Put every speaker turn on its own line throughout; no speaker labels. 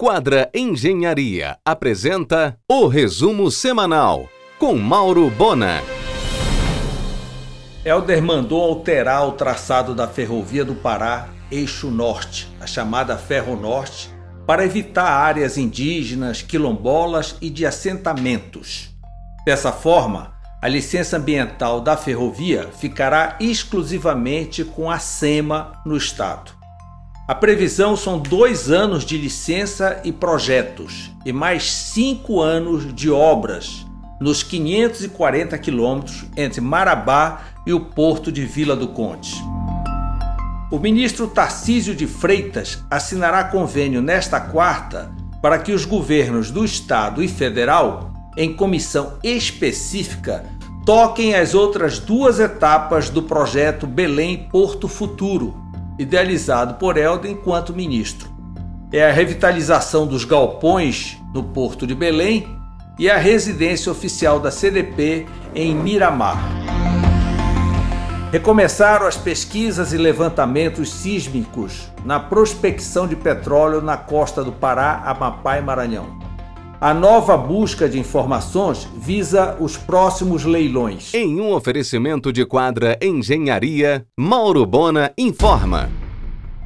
Quadra Engenharia apresenta o resumo semanal com Mauro Bona.
Helder mandou alterar o traçado da Ferrovia do Pará, eixo norte, a chamada Ferro Norte, para evitar áreas indígenas, quilombolas e de assentamentos. Dessa forma, a licença ambiental da ferrovia ficará exclusivamente com a SEMA no estado. A previsão são dois anos de licença e projetos e mais cinco anos de obras nos 540 quilômetros entre Marabá e o porto de Vila do Conde. O ministro Tarcísio de Freitas assinará convênio nesta quarta para que os governos do estado e federal, em comissão específica, toquem as outras duas etapas do projeto Belém Porto Futuro idealizado por Helder enquanto ministro. É a revitalização dos galpões no Porto de Belém e a residência oficial da CDP em Miramar. Recomeçaram as pesquisas e levantamentos sísmicos na prospecção de petróleo na costa do Pará, Amapá e Maranhão. A nova busca de informações visa os próximos leilões.
Em um oferecimento de quadra Engenharia, Mauro Bona informa.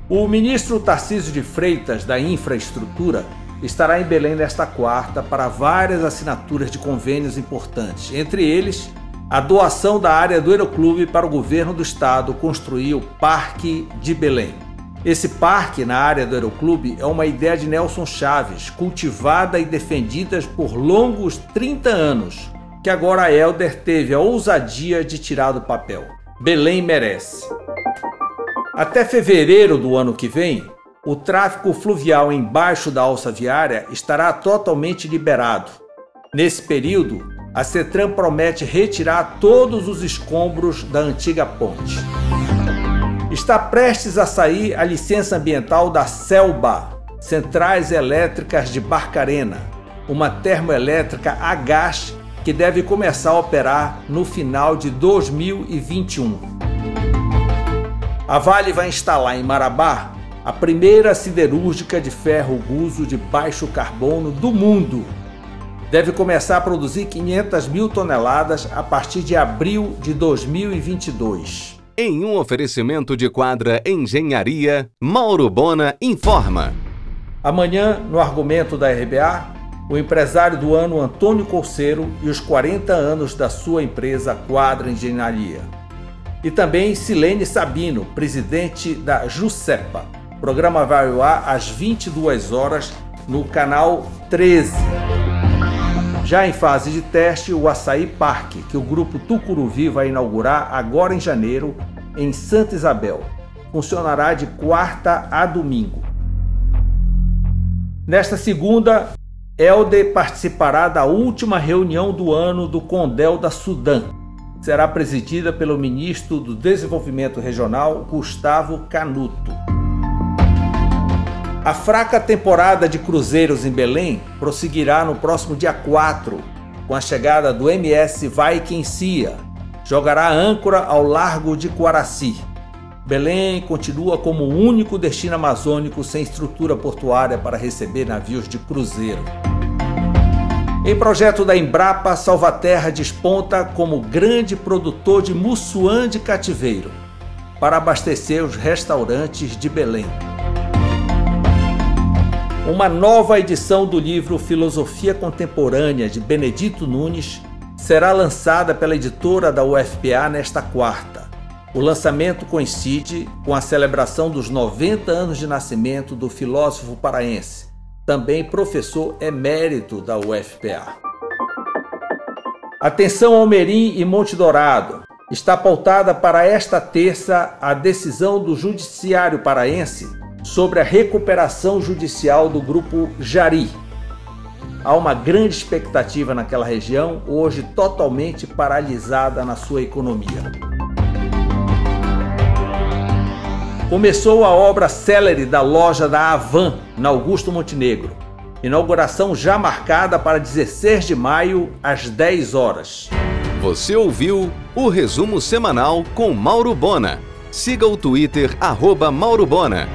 O ministro Tarcísio de Freitas, da Infraestrutura, estará em Belém nesta quarta para várias assinaturas de convênios importantes, entre eles a doação da área do Aeroclube para o governo do estado construir o Parque de Belém. Esse parque na área do Aeroclube é uma ideia de Nelson Chaves, cultivada e defendida por longos 30 anos, que agora a Helder teve a ousadia de tirar do papel. Belém merece. Até fevereiro do ano que vem, o tráfego fluvial embaixo da alça viária estará totalmente liberado. Nesse período, a CETRAN promete retirar todos os escombros da antiga ponte está prestes a sair a licença ambiental da CELBA, Centrais Elétricas de Barcarena, uma termoelétrica a gás que deve começar a operar no final de 2021. A Vale vai instalar em Marabá a primeira siderúrgica de ferro guso de baixo carbono do mundo. Deve começar a produzir 500 mil toneladas a partir de abril de 2022.
Em um oferecimento de quadra Engenharia, Mauro Bona informa.
Amanhã, no argumento da RBA, o empresário do ano Antônio Colseiro e os 40 anos da sua empresa Quadra Engenharia. E também Silene Sabino, presidente da JUSEPA. O programa vai ao ar às 22 horas no canal 13. Já em fase de teste, o Açaí Parque, que o grupo Tucuruvi vai inaugurar agora em janeiro, em Santa Isabel. Funcionará de quarta a domingo. Nesta segunda, Helder participará da última reunião do ano do Condel da Sudã. Será presidida pelo ministro do Desenvolvimento Regional, Gustavo Canuto. A fraca temporada de cruzeiros em Belém prosseguirá no próximo dia 4, com a chegada do MS Viking Cia. Jogará âncora ao largo de Quaraci. Belém continua como o único destino amazônico sem estrutura portuária para receber navios de cruzeiro. Em projeto da Embrapa, Salvaterra desponta como grande produtor de mussuã de cativeiro para abastecer os restaurantes de Belém. Uma nova edição do livro Filosofia Contemporânea de Benedito Nunes será lançada pela editora da UFPA nesta quarta. O lançamento coincide com a celebração dos 90 anos de nascimento do filósofo paraense, também professor emérito da UFPA. Atenção Almerim e Monte Dourado. Está pautada para esta terça a decisão do Judiciário Paraense sobre a recuperação judicial do grupo Jari. Há uma grande expectativa naquela região, hoje totalmente paralisada na sua economia. Começou a obra célere da loja da Avan, na Augusto Montenegro. Inauguração já marcada para 16 de maio, às 10 horas.
Você ouviu o resumo semanal com Mauro Bona. Siga o Twitter, arroba Mauro Bona.